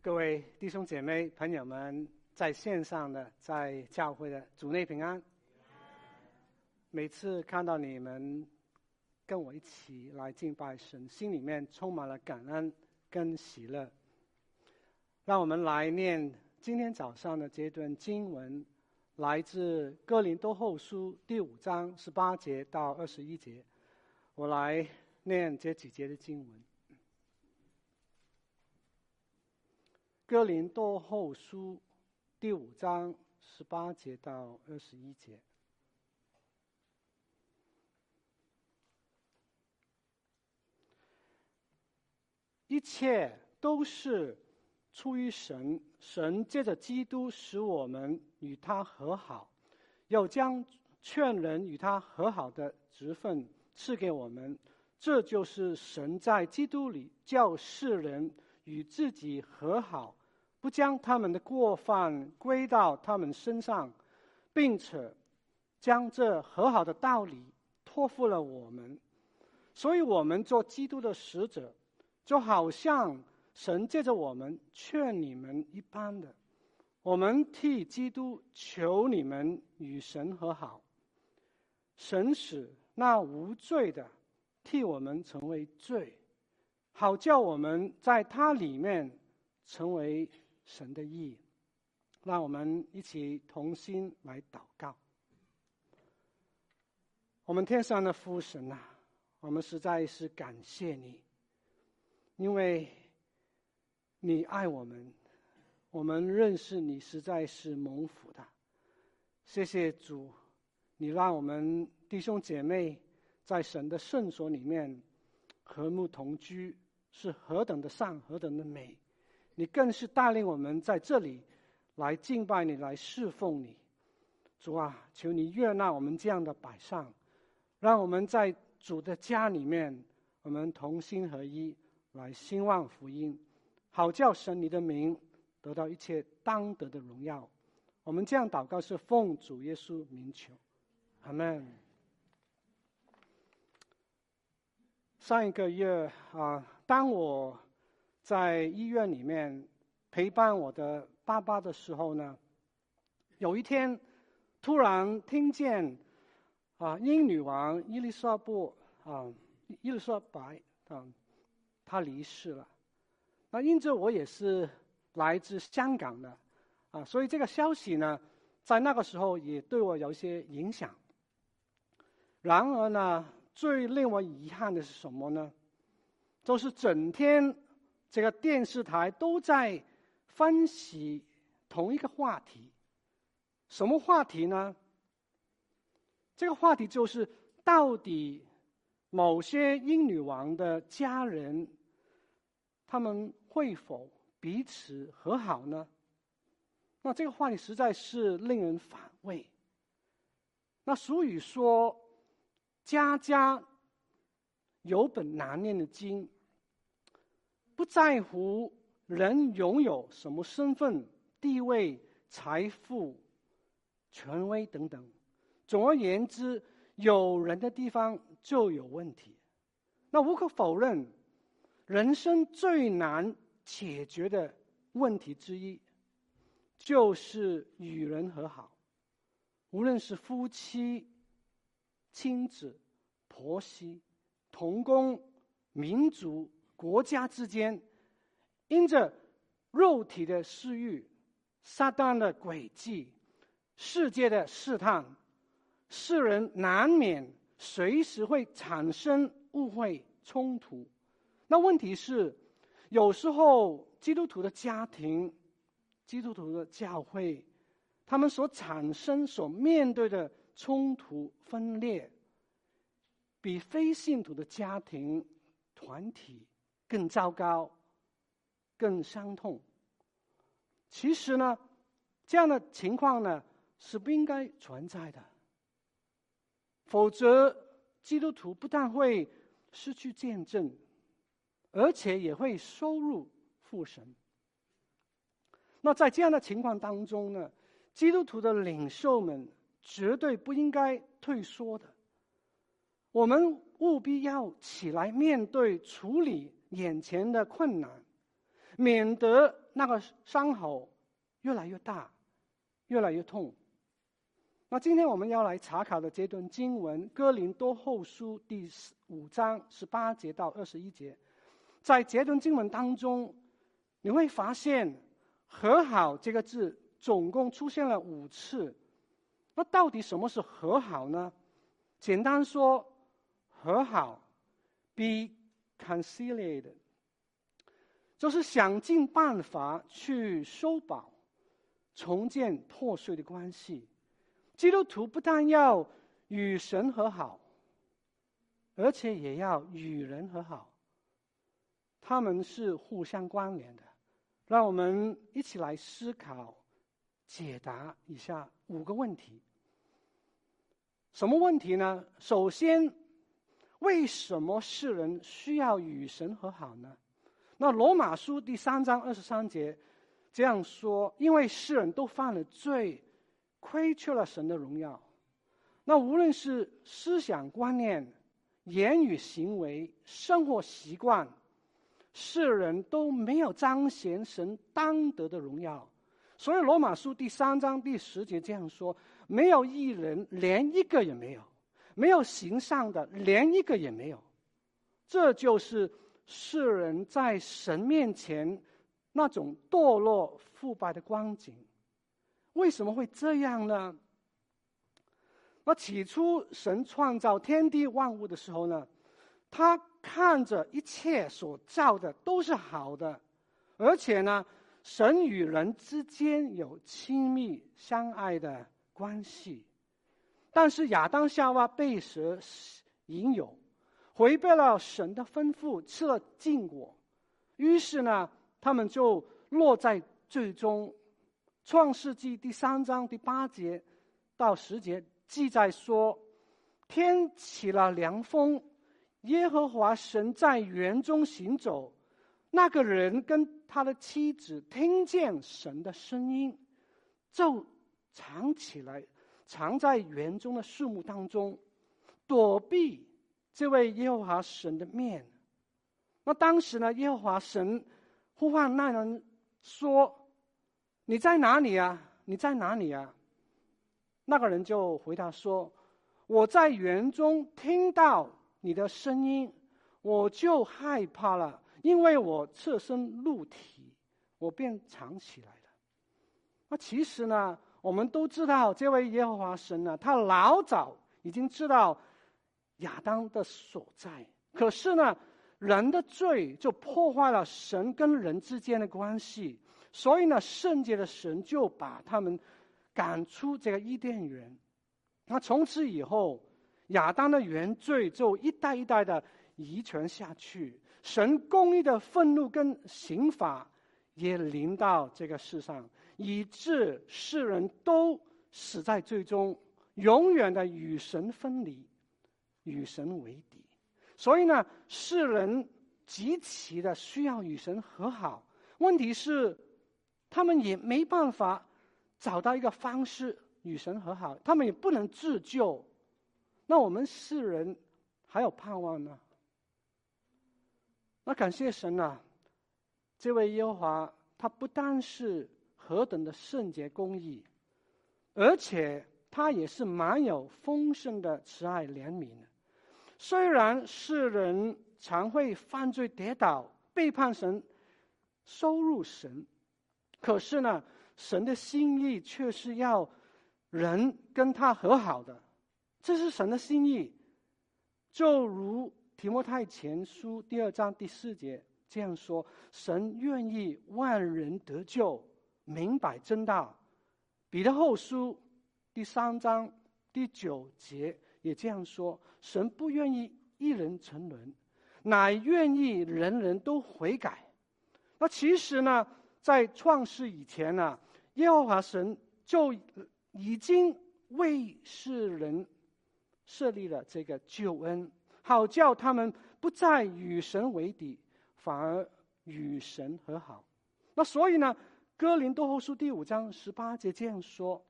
各位弟兄姐妹、朋友们，在线上的、在教会的，主内平安。每次看到你们跟我一起来敬拜神，心里面充满了感恩跟喜乐。让我们来念今天早上的这段经文，来自哥林多后书第五章十八节到二十一节。我来念这几节的经文。哥林多后书第五章十八节到二十一节，一切都是出于神，神借着基督使我们与他和好，又将劝人与他和好的职分赐给我们，这就是神在基督里叫世人与自己和好。不将他们的过犯归到他们身上，并且将这和好的道理托付了我们，所以我们做基督的使者，就好像神借着我们劝你们一般的，我们替基督求你们与神和好，神使那无罪的替我们成为罪，好叫我们在他里面成为。神的意，让我们一起同心来祷告。我们天上的父神啊，我们实在是感谢你，因为你爱我们，我们认识你实在是蒙福的。谢谢主，你让我们弟兄姐妹在神的圣所里面和睦同居，是何等的善，何等的美。你更是带领我们在这里来敬拜你，来侍奉你，主啊，求你悦纳我们这样的摆上，让我们在主的家里面，我们同心合一来兴旺福音，好叫神你的名得到一切当得的荣耀。我们这样祷告是奉主耶稣名求，阿门。上一个月啊，当我。在医院里面陪伴我的爸爸的时候呢，有一天突然听见啊，英女王伊丽莎白啊，伊丽莎白啊，她离世了。那因着我也是来自香港的啊，所以这个消息呢，在那个时候也对我有一些影响。然而呢，最令我遗憾的是什么呢？就是整天。这个电视台都在分析同一个话题，什么话题呢？这个话题就是到底某些英女王的家人，他们会否彼此和好呢？那这个话题实在是令人反胃。那俗语说：“家家有本难念的经。”不在乎人拥有什么身份、地位、财富、权威等等。总而言之，有人的地方就有问题。那无可否认，人生最难解决的问题之一，就是与人和好。无论是夫妻、亲子、婆媳、同工、民族。国家之间，因着肉体的私欲、撒旦的诡计、世界的试探，世人难免随时会产生误会冲突。那问题是，有时候基督徒的家庭、基督徒的教会，他们所产生、所面对的冲突分裂，比非信徒的家庭团体。更糟糕，更伤痛。其实呢，这样的情况呢是不应该存在的。否则，基督徒不但会失去见证，而且也会收入父神。那在这样的情况当中呢，基督徒的领袖们绝对不应该退缩的。我们务必要起来面对处理。眼前的困难，免得那个伤口越来越大，越来越痛。那今天我们要来查考的这段经文，《哥林多后书》第五章十八节到二十一节，在这段经文当中，你会发现“和好”这个字总共出现了五次。那到底什么是和好呢？简单说，和好比 conciliated，就是想尽办法去修补、重建破碎的关系。基督徒不但要与神和好，而且也要与人和好，他们是互相关联的。让我们一起来思考、解答以下五个问题。什么问题呢？首先，为什么世人需要与神和好呢？那罗马书第三章二十三节这样说：因为世人都犯了罪，亏缺了神的荣耀。那无论是思想观念、言语行为、生活习惯，世人都没有彰显神当得的荣耀。所以罗马书第三章第十节这样说。没有一人，连一个也没有；没有行善的，连一个也没有。这就是世人在神面前那种堕落腐败的光景。为什么会这样呢？那起初神创造天地万物的时候呢，他看着一切所造的都是好的，而且呢，神与人之间有亲密相爱的。关系，但是亚当夏娃被蛇引诱，违背了神的吩咐，吃了禁果，于是呢，他们就落在最终。创世纪第三章第八节到十节记载说，天起了凉风，耶和华神在园中行走，那个人跟他的妻子听见神的声音，就。藏起来，藏在园中的树木当中，躲避这位耶和华神的面。那当时呢，耶和华神呼唤那人说：“你在哪里啊？你在哪里啊？”那个人就回答说：“我在园中听到你的声音，我就害怕了，因为我侧身露体，我便藏起来了。”那其实呢？我们都知道，这位耶和华神呢，他老早已经知道亚当的所在。可是呢，人的罪就破坏了神跟人之间的关系，所以呢，圣洁的神就把他们赶出这个伊甸园。那从此以后，亚当的原罪就一代一代的遗传下去，神公义的愤怒跟刑罚也临到这个世上。以致世人都死在最终，永远的与神分离，与神为敌。所以呢，世人极其的需要与神和好。问题是，他们也没办法找到一个方式与神和好，他们也不能自救。那我们世人还有盼望呢？那感谢神啊，这位耶和华，他不单是。何等的圣洁公义，而且他也是满有丰盛的慈爱怜悯。虽然世人常会犯罪跌倒、背叛神、羞辱神，可是呢，神的心意却是要人跟他和好的。这是神的心意，就如提摩太前书第二章第四节这样说：神愿意万人得救。明白真道，彼得后书第三章第九节也这样说：神不愿意一人沉沦，乃愿意人人都悔改。那其实呢，在创世以前呢、耶和华神就已经为世人设立了这个救恩，好叫他们不再与神为敌，反而与神和好。那所以呢？哥林多后书第五章十八节这样说：“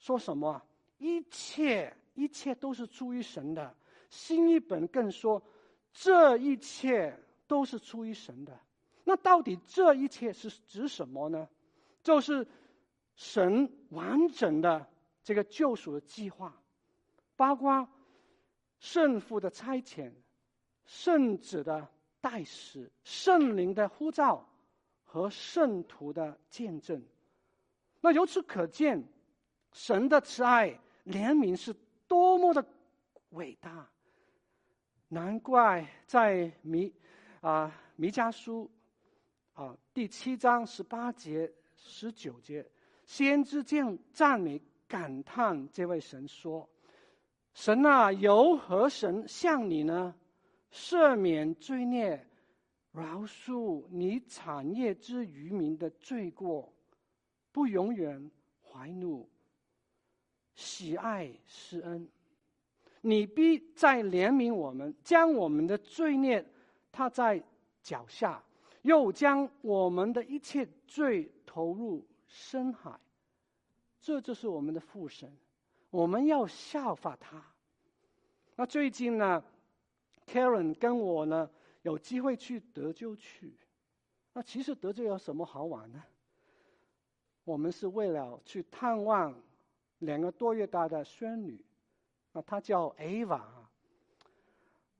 说什么？一切一切都是出于神的。新译本更说，这一切都是出于神的。那到底这一切是指什么呢？就是神完整的这个救赎的计划，包括圣父的差遣、圣子的代使、圣灵的呼召和圣徒的见证。那由此可见，神的慈爱怜悯是多么的伟大。难怪在弥啊弥迦书啊第七章十八节十九节，先知这样赞美感叹这位神说：“神啊，由何神像你呢？赦免罪孽，饶恕你产业之渔民的罪过，不永远怀怒，喜爱施恩。”你必再怜悯我们，将我们的罪孽踏在脚下，又将我们的一切罪投入深海。这就是我们的父神，我们要效法他。那最近呢，Karen 跟我呢有机会去德州去。那其实德州有什么好玩呢？我们是为了去探望两个多月大的孙女。那她叫 Ava。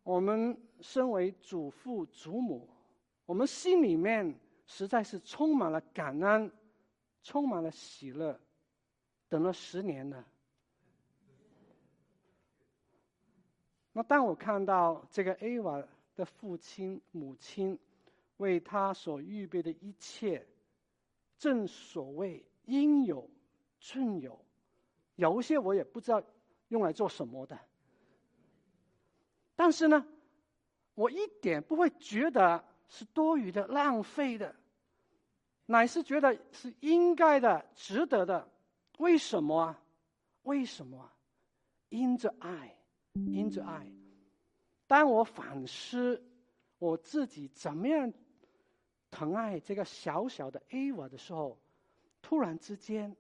我们身为祖父祖母，我们心里面实在是充满了感恩，充满了喜乐。等了十年了。那当我看到这个 Ava 的父亲母亲为他所预备的一切，正所谓应有尽有，有一些我也不知道。用来做什么的？但是呢，我一点不会觉得是多余的、浪费的，乃是觉得是应该的、值得的。为什么啊？为什么啊？因着爱，因着爱。当我反思我自己怎么样疼爱这个小小的 Ava 的时候，突然之间，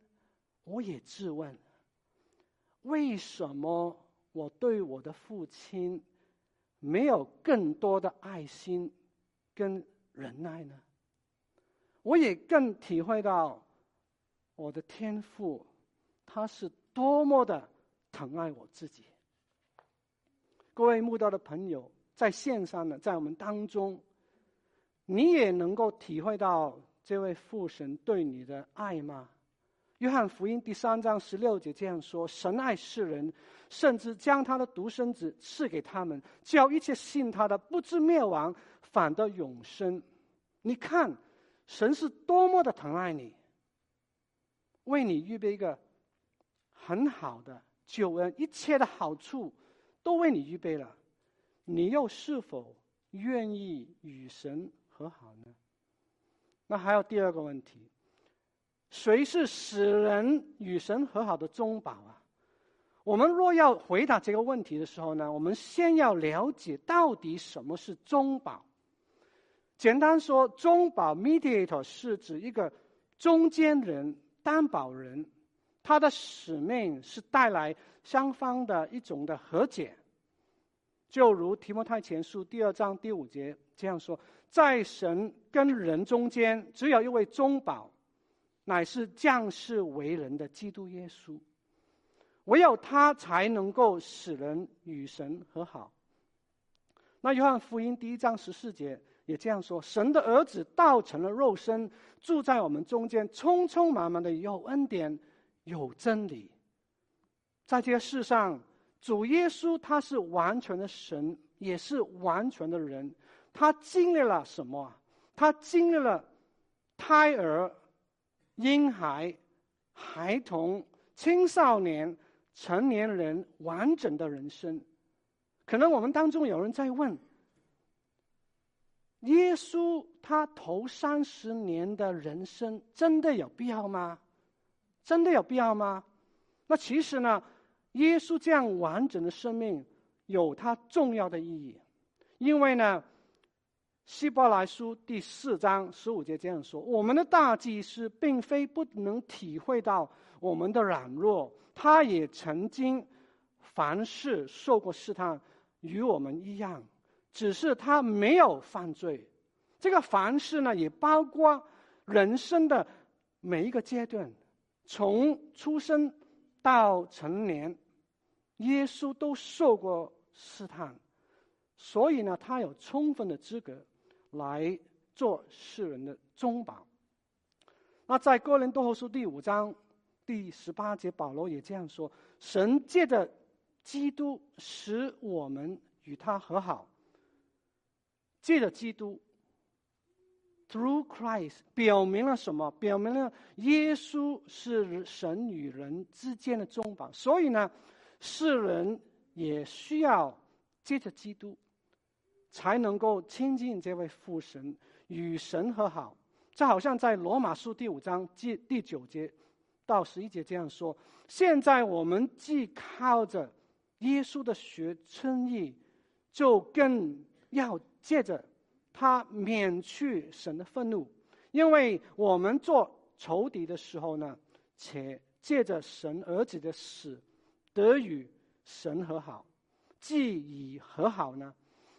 我也质问。为什么我对我的父亲没有更多的爱心跟忍耐呢？我也更体会到我的天父，他是多么的疼爱我自己。各位慕道的朋友，在线上呢，在我们当中，你也能够体会到这位父神对你的爱吗？约翰福音第三章十六节这样说：“神爱世人，甚至将他的独生子赐给他们，叫一切信他的不至灭亡，反得永生。”你看，神是多么的疼爱你，为你预备一个很好的救恩，一切的好处都为你预备了。你又是否愿意与神和好呢？那还有第二个问题。谁是使人与神和好的中保啊？我们若要回答这个问题的时候呢，我们先要了解到底什么是中保。简单说，中保 （mediator） 是指一个中间人、担保人，他的使命是带来双方的一种的和解。就如提摩太前书第二章第五节这样说：“在神跟人中间，只有一位中保。”乃是降世为人的基督耶稣，唯有他才能够使人与神和好。那约翰福音第一章十四节也这样说：神的儿子道成了肉身，住在我们中间，充充满满的有恩典，有真理。在这个世上，主耶稣他是完全的神，也是完全的人。他经历了什么？他经历了胎儿。婴孩、孩童、青少年、成年人完整的人生，可能我们当中有人在问：耶稣他头三十年的人生真的有必要吗？真的有必要吗？那其实呢，耶稣这样完整的生命有它重要的意义，因为呢。希伯来书第四章十五节这样说：“我们的大祭司并非不能体会到我们的软弱，他也曾经凡事受过试探，与我们一样，只是他没有犯罪。这个凡事呢，也包括人生的每一个阶段，从出生到成年，耶稣都受过试探，所以呢，他有充分的资格来做世人的中保。那在哥林多后书第五章第十八节，保罗也这样说：神借着基督使我们与他和好，借着基督。Through Christ，表明了什么？表明了耶稣是神与人之间的中保。所以呢，世人也需要借着基督，才能够亲近这位父神，与神和好。就好像在罗马书第五章第第九节到十一节这样说：现在我们既靠着耶稣的血称义，就更要借着。他免去神的愤怒，因为我们做仇敌的时候呢，且借着神儿子的死得与神和好；既已和好呢，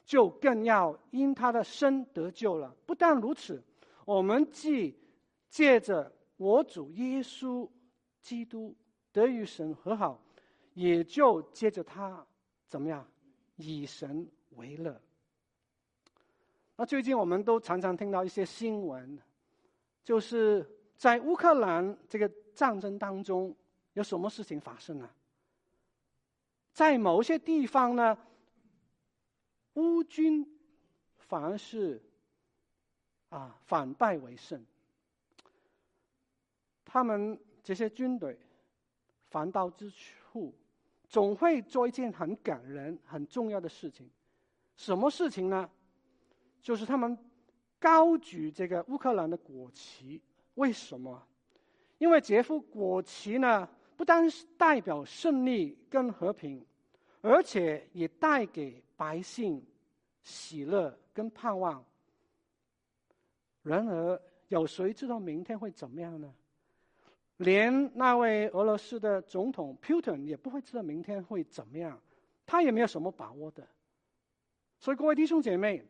就更要因他的生得救了。不但如此，我们既借着我主耶稣基督得与神和好，也就借着他怎么样以神为乐。那最近我们都常常听到一些新闻，就是在乌克兰这个战争当中，有什么事情发生呢？在某些地方呢，乌军反而是啊反败为胜。他们这些军队反倒之处，总会做一件很感人、很重要的事情。什么事情呢？就是他们高举这个乌克兰的国旗，为什么？因为杰夫国旗呢，不单是代表胜利跟和平，而且也带给百姓喜乐跟盼望。然而，有谁知道明天会怎么样呢？连那位俄罗斯的总统 Putin 也不会知道明天会怎么样，他也没有什么把握的。所以，各位弟兄姐妹。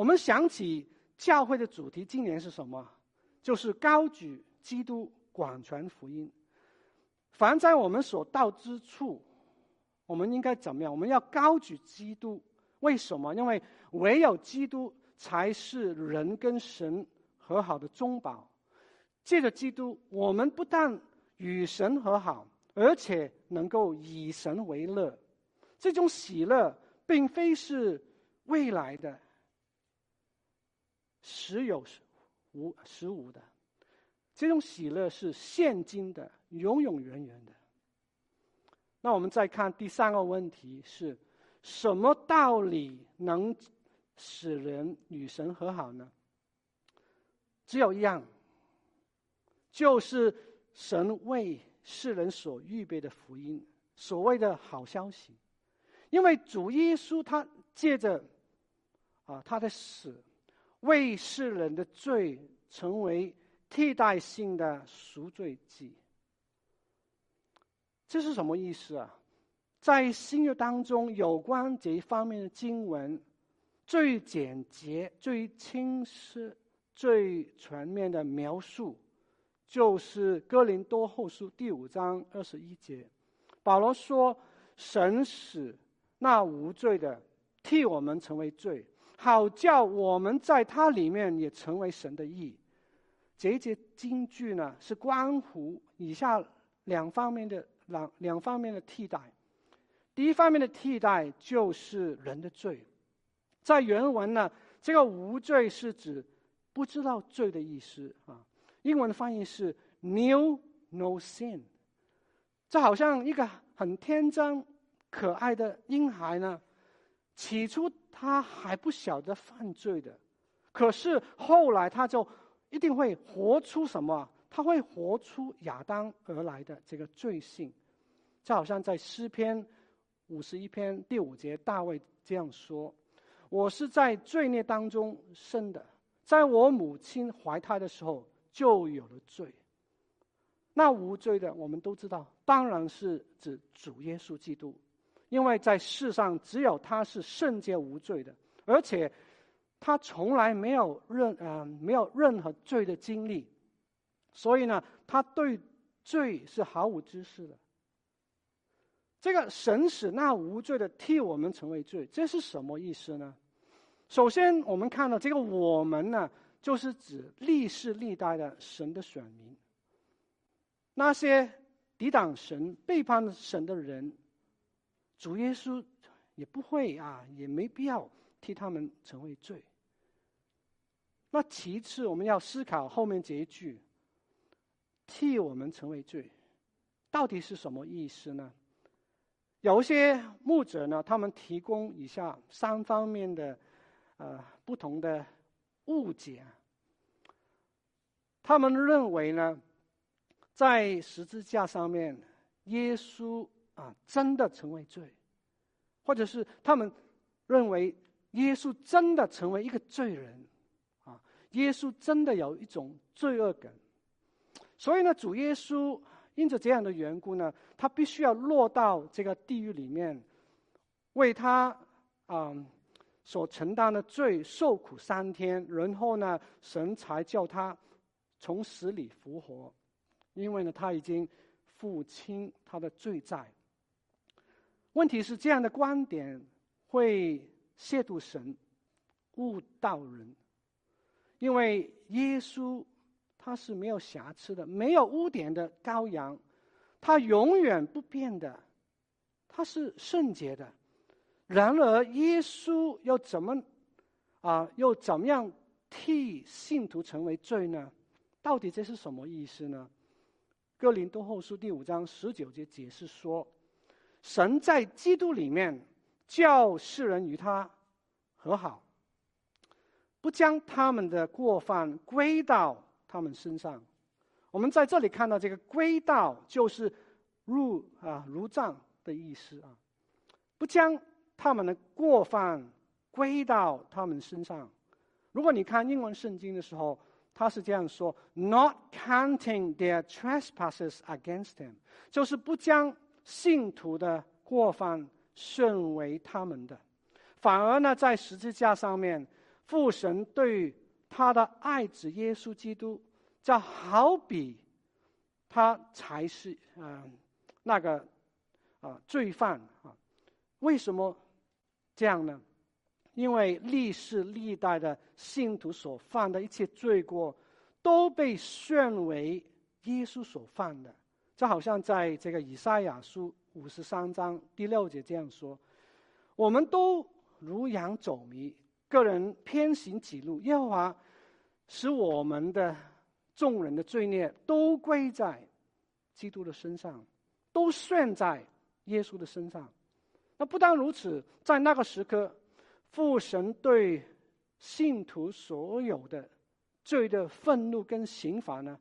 我们想起教会的主题，今年是什么？就是高举基督，广传福音。凡在我们所到之处，我们应该怎么样？我们要高举基督。为什么？因为唯有基督才是人跟神和好的中保。借着基督，我们不但与神和好，而且能够以神为乐。这种喜乐，并非是未来的。时有时无时无的，这种喜乐是现今的，永永远远的。那我们再看第三个问题是：什么道理能使人与神和好呢？只有一样，就是神为世人所预备的福音，所谓的好消息。因为主耶稣他借着啊他的死。为世人的罪成为替代性的赎罪祭，这是什么意思啊？在新约当中，有关这一方面的经文，最简洁、最清晰、最全面的描述，就是哥林多后书第五章二十一节，保罗说：“神使那无罪的替我们成为罪。”好叫我们在他里面也成为神的义。这一节经句呢，是关乎以下两方面的两两方面的替代。第一方面的替代就是人的罪，在原文呢，这个无罪是指不知道罪的意思啊。英文的翻译是 new no sin。这好像一个很天真可爱的婴孩呢，起初。他还不晓得犯罪的，可是后来他就一定会活出什么？他会活出亚当而来的这个罪性，就好像在诗篇五十一篇第五节，大卫这样说：“我是在罪孽当中生的，在我母亲怀胎的时候就有了罪。”那无罪的，我们都知道，当然是指主耶稣基督。因为在世上只有他是圣洁无罪的，而且他从来没有任啊、没有任何罪的经历，所以呢，他对罪是毫无知识的。这个神使那无罪的替我们成为罪，这是什么意思呢？首先，我们看到这个“我们”呢，就是指历世历代的神的选民，那些抵挡神、背叛神的人，主耶稣也不会啊，也没必要替他们成为罪。那其次，我们要思考后面这一句“替我们成为罪”，到底是什么意思呢？有一些牧者呢，他们提供以下三方面的呃不同的误解。他们认为呢，在十字架上面，耶稣啊真的成为罪，或者是他们认为耶稣真的成为一个罪人，啊，耶稣真的有一种罪恶感，所以呢，主耶稣。因着这样的缘故呢，他必须要落到这个地狱里面，为他啊、所承担的罪受苦三天，然后呢，神才叫他从死里复活，因为呢，他已经付清他的罪债。问题是这样的观点会亵渎神、误导人，因为耶稣。他是没有瑕疵的，没有污点的羔羊，他永远不变的，他是圣洁的。然而，耶稣又怎么啊？又怎么样替信徒成为罪呢？到底这是什么意思呢？哥林多后书第五章十九节解释说：神在基督里面叫世人与他和好，不将他们的过犯归到。他们身上，我们在这里看到这个“归到”就是入啊入账的意思啊，不将他们的过犯归到他们身上。如果你看英文圣经的时候，他是这样说：“Not counting their trespasses against them”，就是不将信徒的过犯算为他们的，反而呢，在十字架上面，父神对。他的爱子耶稣基督，就好比他才是嗯、那个啊、罪犯啊。为什么这样呢？因为历世历代的信徒所犯的一切罪过，都被算为耶稣所犯的。就好像在这个以赛亚书五十三章第六节这样说：“我们都如羊走迷。”个人偏行己路，耶和华使我们的众人的罪孽都归在基督的身上，都算在耶稣的身上。那不但如此，在那个时刻，父神对信徒所有的罪的愤怒跟刑罚呢，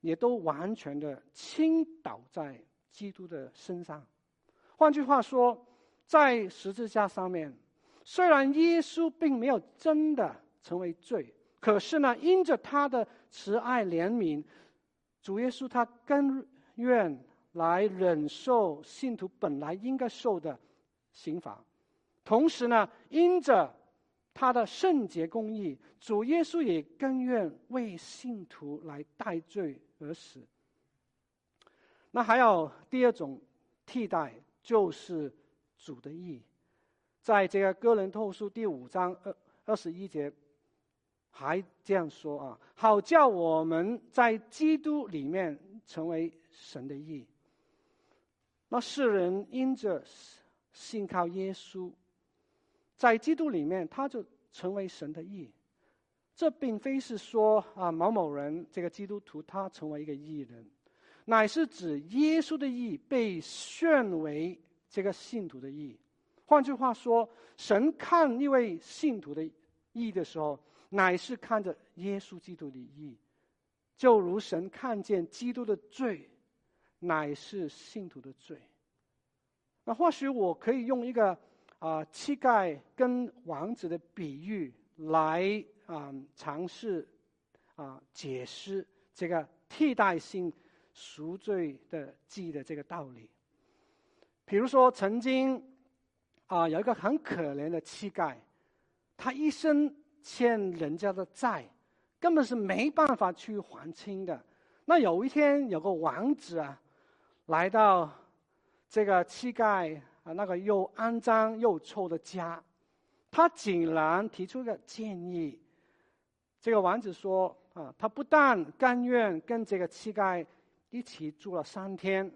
也都完全的倾倒在基督的身上。换句话说，在十字架上面。虽然耶稣并没有真的成为罪，可是呢，因着他的慈爱怜悯，主耶稣他甘愿来忍受信徒本来应该受的刑罚。同时呢，因着他的圣洁公义，主耶稣也甘愿为信徒来代罪而死。那还有第二种替代，就是主的义。在这个哥林透书第五章二二十一节，还这样说啊：好叫我们在基督里面成为神的义。那世人因着信靠耶稣，在基督里面，他就成为神的义。这并非是说啊某某人这个基督徒他成为一个义人，乃是指耶稣的义被算为这个信徒的义。换句话说，神看一位信徒的义的时候，乃是看着耶稣基督的义，就如神看见基督的罪，乃是信徒的罪。那或许我可以用一个啊乞丐跟王子的比喻来啊尝试啊解释这个替代性赎罪的记的这个道理。比如说，曾经。啊，有一个很可怜的乞丐，他一生欠人家的债，根本是没办法去还清的。那有一天，有个王子啊，来到这个乞丐啊那个又肮脏又臭的家，他竟然提出个建议。这个王子说啊，他不但甘愿跟这个乞丐一起住了三天。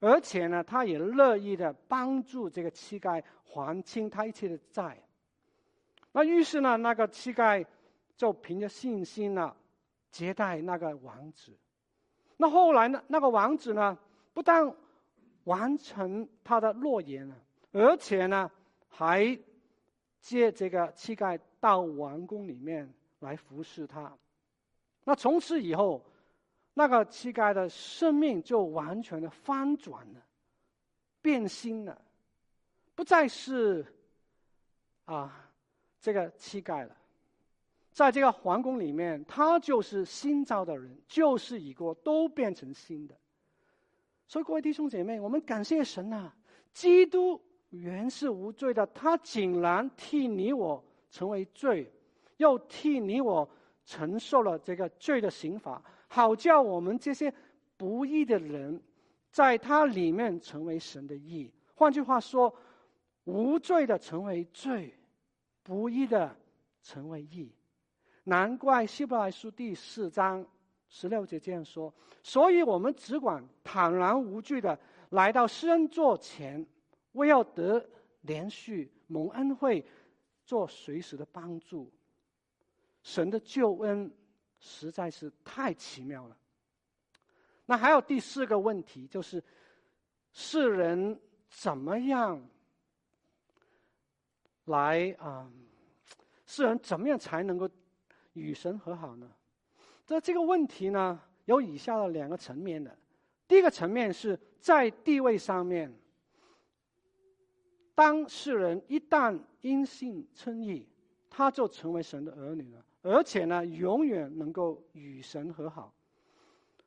而且呢，他也乐意的帮助这个乞丐还清他一切的债。那于是呢，那个乞丐就凭着信心呢，接待那个王子。那后来呢，那个王子呢，不但完成他的诺言了，而且呢，还借这个乞丐到王宫里面来服侍他。那从此以后。那个乞丐的生命就完全的翻转了，变心了，不再是啊这个乞丐了，在这个皇宫里面，他就是新造的人，旧事已过，都变成新的。所以各位弟兄姐妹，我们感谢神啊！基督原是无罪的，他竟然替你我成为罪，又替你我承受了这个罪的刑罚。好叫我们这些不义的人，在他里面成为神的义。换句话说，无罪的成为罪，不义的成为义。难怪希伯来书第四章十六节这样说：所以我们只管坦然无惧的来到施恩座前，为要得连续蒙恩惠，做随时的帮助。神的救恩。实在是太奇妙了。那还有第四个问题，就是世人怎么样来啊？世人怎么样才能够与神和好呢？这这个问题呢，有以下的两个层面的。第一个层面是在地位上面，当事人一旦因信称义，他就成为神的儿女了。而且呢，永远能够与神和好。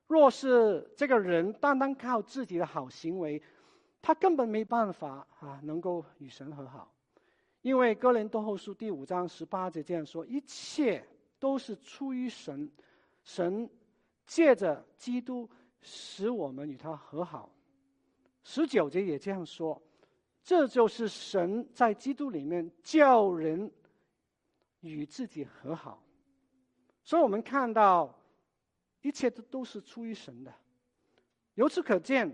若是这个人单单靠自己的好行为，他根本没办法啊，能够与神和好。因为哥林多后书第五章十八节这样说：“一切都是出于神，神借着基督使我们与他和好。”十九节也这样说：“这就是神在基督里面叫人与自己和好。”所以，我们看到一切都都是出于神的。由此可见，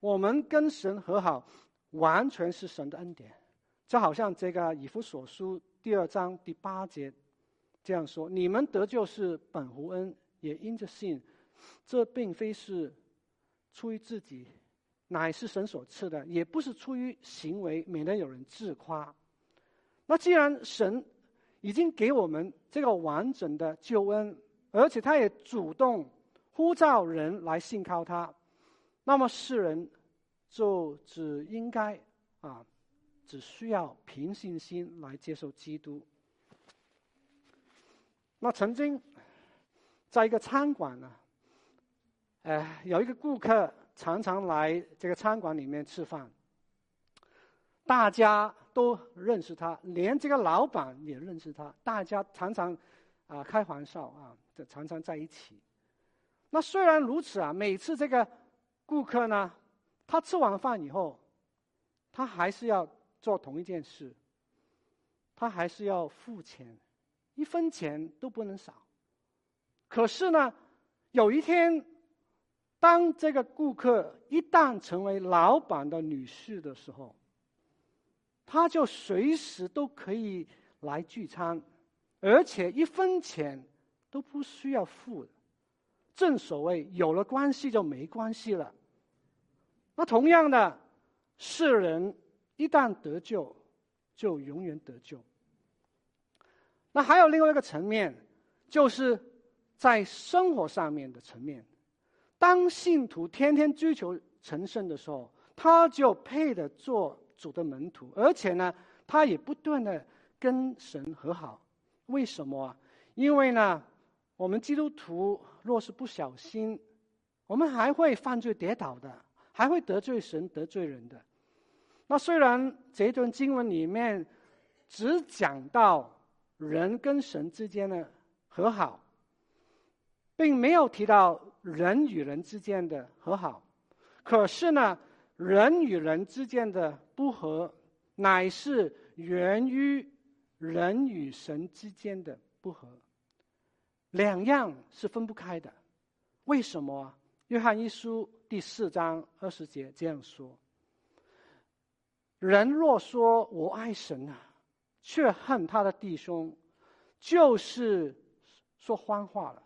我们跟神和好，完全是神的恩典。就好像这个以弗所书第二章第八节这样说：“你们得救是本乎恩，也因着信。这并非是出于自己，乃是神所赐的；也不是出于行为，免得有人自夸。”那既然神已经给我们这个完整的救恩，而且他也主动呼召人来信靠他，那么世人就只应该啊，只需要凭信心来接受基督。那曾经在一个餐馆呢，呃，有一个顾客常常来这个餐馆里面吃饭，大家。都认识他，连这个老板也认识他。大家常常啊开玩笑啊，就常常在一起。那虽然如此啊，每次这个顾客呢，他吃完饭以后，他还是要做同一件事，他还是要付钱，一分钱都不能少。可是呢，有一天，当这个顾客一旦成为老板的女婿的时候，他就随时都可以来聚餐，而且一分钱都不需要付。正所谓有了关系就没关系了。那同样的，世人一旦得救，就永远得救。那还有另外一个层面，就是在生活上面的层面。当信徒天天追求成圣的时候，他就配得做。主的门徒，而且呢，他也不断的跟神和好。为什么啊？因为呢，我们基督徒若是不小心，我们还会犯罪跌倒的，还会得罪神、得罪人的。那虽然这段经文里面只讲到人跟神之间的和好，并没有提到人与人之间的和好，可是呢，人与人之间的不和，乃是源于人与神之间的不和，两样是分不开的。为什么？约翰一书第四章二十节这样说：“人若说我爱神啊，却恨他的弟兄，就是说谎话了。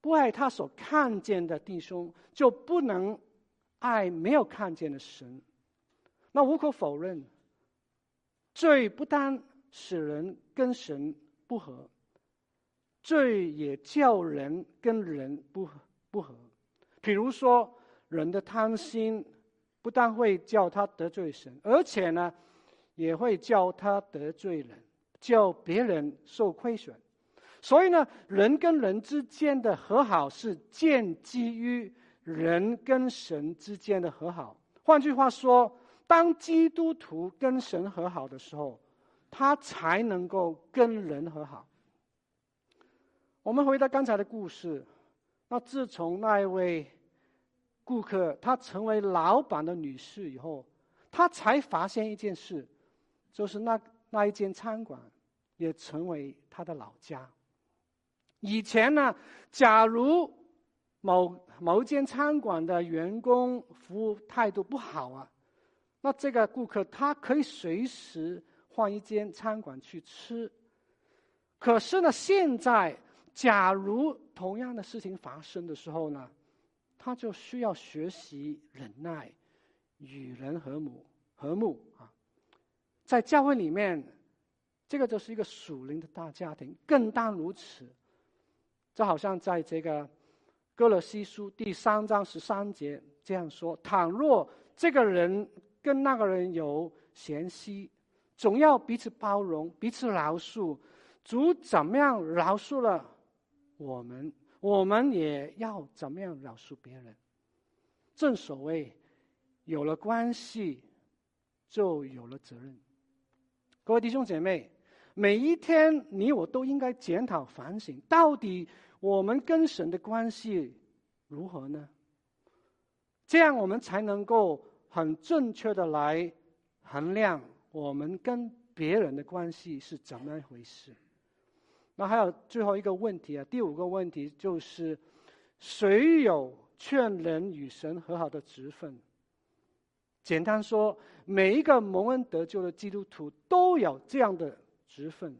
不爱他所看见的弟兄，就不能爱没有看见的神。那无可否认，罪不单使人跟神不和。”罪也叫人跟人不不和，比如说人的贪心，不但会叫他得罪神，而且呢，也会叫他得罪人，叫别人受亏损。所以呢，人跟人之间的和好是建基于人跟神之间的和好。换句话说，当基督徒跟神和好的时候，他才能够跟人和好。我们回到刚才的故事，那自从那一位顾客她成为老板的女士以后，她才发现一件事，就是那那一间餐馆也成为他的老家。以前呢，假如某某间餐馆的员工服务态度不好啊，那这个顾客他可以随时换一间餐馆去吃。可是呢，现在。假如同样的事情发生的时候呢，他就需要学习忍耐，与人和睦和睦。在教会里面，这个就是一个属灵的大家庭，更当如此。就好像在这个歌罗西书第三章十三节这样说：倘若这个人跟那个人有嫌隙，总要彼此包容，彼此饶恕。主怎么样饶恕了？我们我们也要怎么样饶恕别人？正所谓，有了关系，就有了责任。各位弟兄姐妹，每一天你我都应该检讨反省，到底我们跟神的关系如何呢？这样我们才能够很正确的来衡量我们跟别人的关系是怎么一回事。那还有最后一个问题啊，第五个问题就是，谁有劝人与神和好的职分？简单说，每一个蒙恩得救的基督徒都有这样的职分。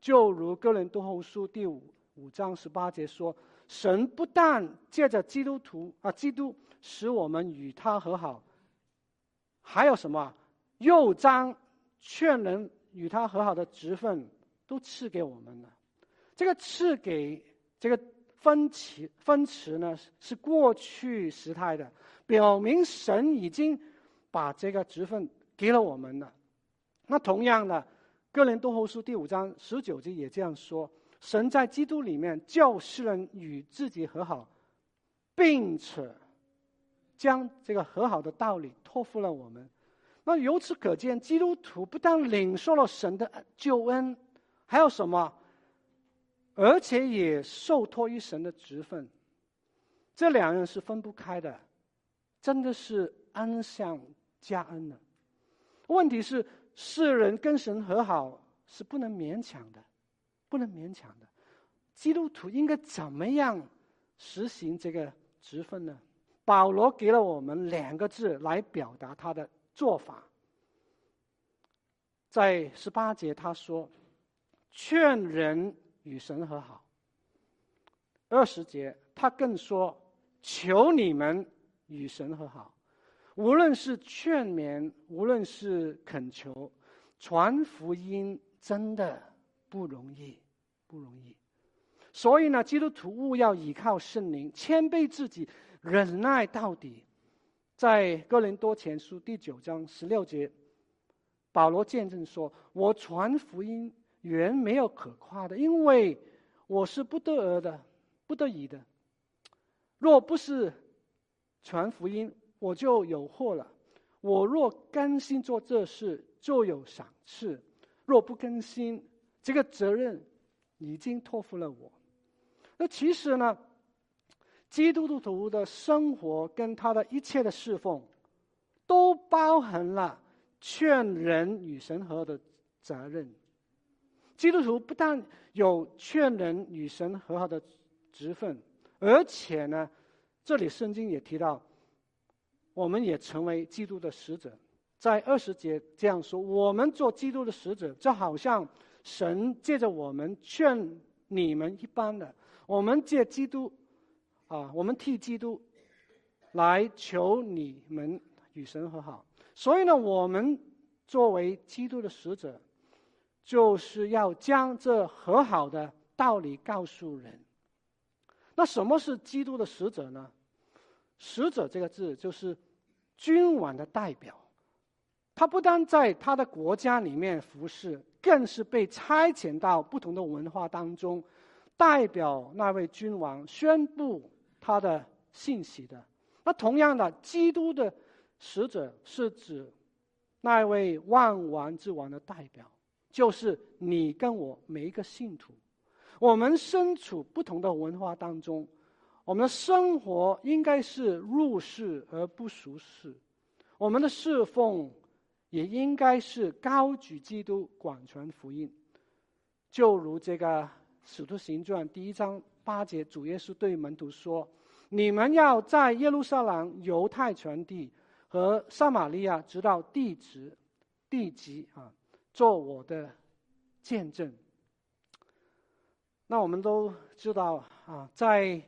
就如哥林多后书第五五章十八节说：“神不但借着基督徒啊，基督使我们与他和好，还有什么？又将劝人与他和好的职分。”都赐给我们了。这个赐给这个分词分词呢，是过去时态的，表明神已经把这个职分给了我们了。那同样的，哥林多后书第五章十九节也这样说：神在基督里面叫世人与自己和好，并且将这个和好的道理托付了我们。那由此可见，基督徒不但领受了神的救恩。还有什么？而且也受托于神的职分，这两样是分不开的，真的是恩上加恩了。问题是，世人跟神和好是不能勉强的，不能勉强的。基督徒应该怎么样实行这个职分呢？保罗给了我们两个字来表达他的做法，在十八节他说。劝人与神和好。二十节，他更说：“求你们与神和好。”无论是劝勉，无论是恳求，传福音真的不容易，不容易。所以呢，基督徒务要倚靠圣灵，谦卑自己，忍耐到底。在哥林多前书第九章十六节，保罗见证说：“我传福音。”原没有可夸的，因为我是不得而的，不得已的。若不是传福音，我就有祸了。我若甘心做这事，就有赏赐；若不甘心，这个责任已经托付了我。那其实呢，基督徒的生活跟他的一切的侍奉，都包含了劝人与神和的责任。基督徒不但有劝人与神和好的职分，而且呢，这里圣经也提到，我们也成为基督的使者。在二十节这样说：我们做基督的使者，就好像神借着我们劝你们一般的。我们借基督，啊，我们替基督来求你们与神和好。所以呢，我们作为基督的使者，就是要将这和好的道理告诉人。那什么是基督的使者呢？使者这个字就是君王的代表，他不但在他的国家里面服侍，更是被差遣到不同的文化当中。代表那位君王宣布他的信息的，那同样的，基督的使者是指那位万王之王的代表，就是你跟我每一个信徒。我们身处不同的文化当中，我们的生活应该是入世而不俗世，我们的侍奉也应该是高举基督、广传福音，就如这个。《使徒行传》第一章八节，主耶稣对门徒说：“你们要在耶路撒冷、犹太全地和撒玛利亚，直到地极，地极啊，做我的见证。”那我们都知道啊，在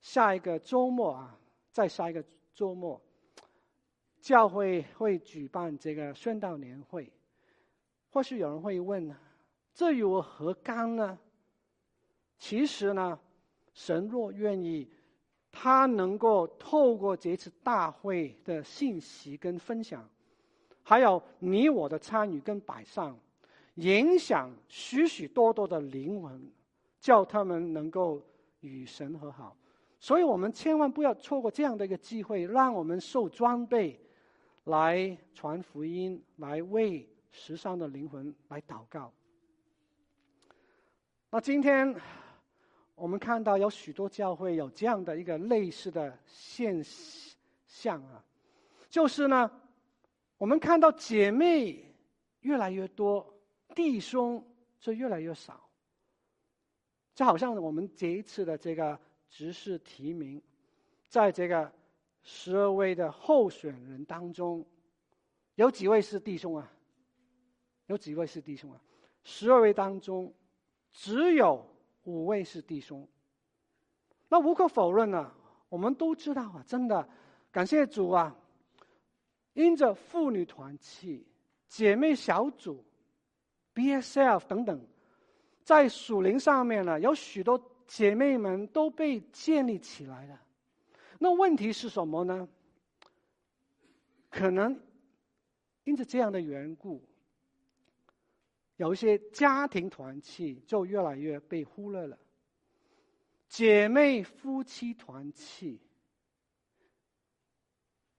下一个周末啊，在下一个周末，教会会举办这个宣道年会。或许有人会问：“这与我何干呢？”其实呢，神若愿意，他能够透过这次大会的信息跟分享，还有你我的参与跟摆上，影响许许多多的灵魂，叫他们能够与神和好。所以我们千万不要错过这样的一个机会，让我们受装备，来传福音，来为时尚的灵魂来祷告。那今天。我们看到有许多教会有这样的一个类似的现象啊，就是呢，我们看到姐妹越来越多，弟兄却越来越少。就好像我们这一次的这个执事提名，在这个十二位的候选人当中，有几位是弟兄啊？有几位是弟兄啊？十二位当中，只有。五位是弟兄，那无可否认啊，我们都知道啊，真的，感谢主啊！因着妇女团契、姐妹小组、BSF 等等，在属灵上面呢，有许多姐妹们都被建立起来了。那问题是什么呢？可能因着这样的缘故。有一些家庭团契就越来越被忽略了，姐妹夫妻团契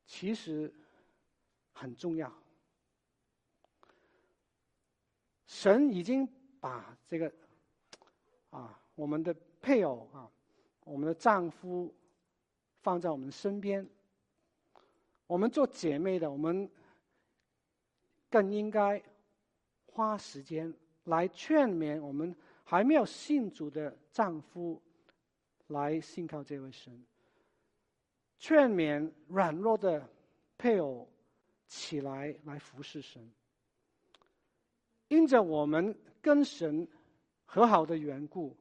其实很重要。神已经把这个啊，我们的配偶啊，我们的丈夫放在我们身边，我们做姐妹的，我们更应该。花时间来劝勉我们还没有信主的丈夫，来信靠这位神。劝勉软弱的配偶起来来服侍神。因着我们跟神和好的缘故，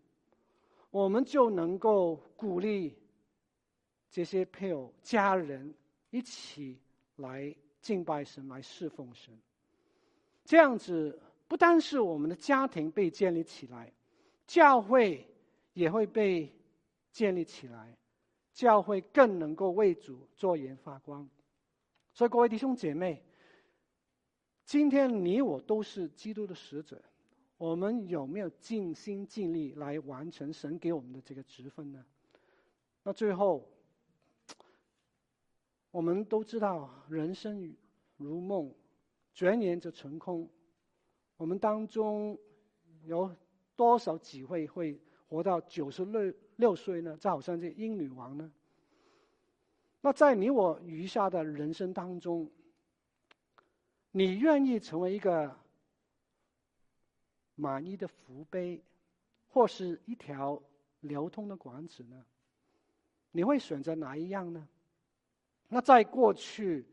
我们就能够鼓励这些配偶家人一起来敬拜神，来侍奉神。这样子不单是我们的家庭被建立起来，教会也会被建立起来，教会更能够为主作盐发光。所以各位弟兄姐妹，今天你我都是基督的使者，我们有没有尽心尽力来完成神给我们的这个职分呢？那最后，我们都知道人生如梦，转眼就成空。我们当中有多少机会会活到九十六六岁呢？就好像这英女王呢？那在你我余下的人生当中，你愿意成为一个满意的福杯，或是一条流通的管子呢？你会选择哪一样呢？那在过去，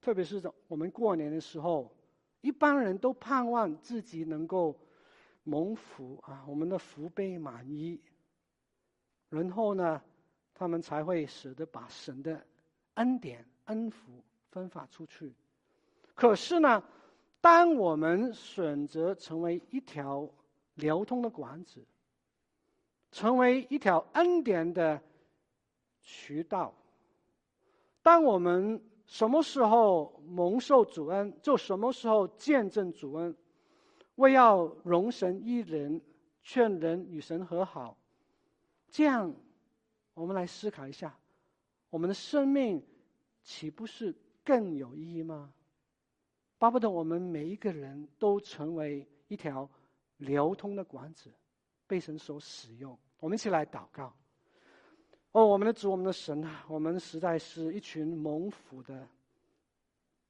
特别是我们过年的时候，一般人都盼望自己能够蒙福啊，我们的福杯满意，然后呢，他们才会舍得把神的恩典、恩福分发出去。可是呢，当我们选择成为一条流通的管子，成为一条恩典的渠道，当我们什么时候蒙受主恩，就什么时候见证主恩，为要容神一人，劝人与神和好，这样，我们来思考一下，我们的生命岂不是更有意义吗？巴不得我们每一个人都成为一条流通的管子，被神所使用。我们一起来祷告。哦，我们的主，我们的神啊，我们实在是一群蒙福的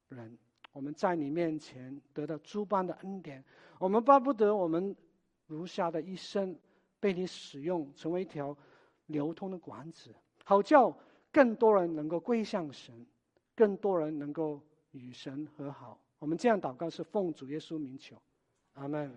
人。我们在你面前得到诸般的恩典，我们巴不得我们如下的一生被你使用，成为一条流通的管子，好叫更多人能够归向神，更多人能够与神和好。我们这样祷告是奉主耶稣名求，阿门。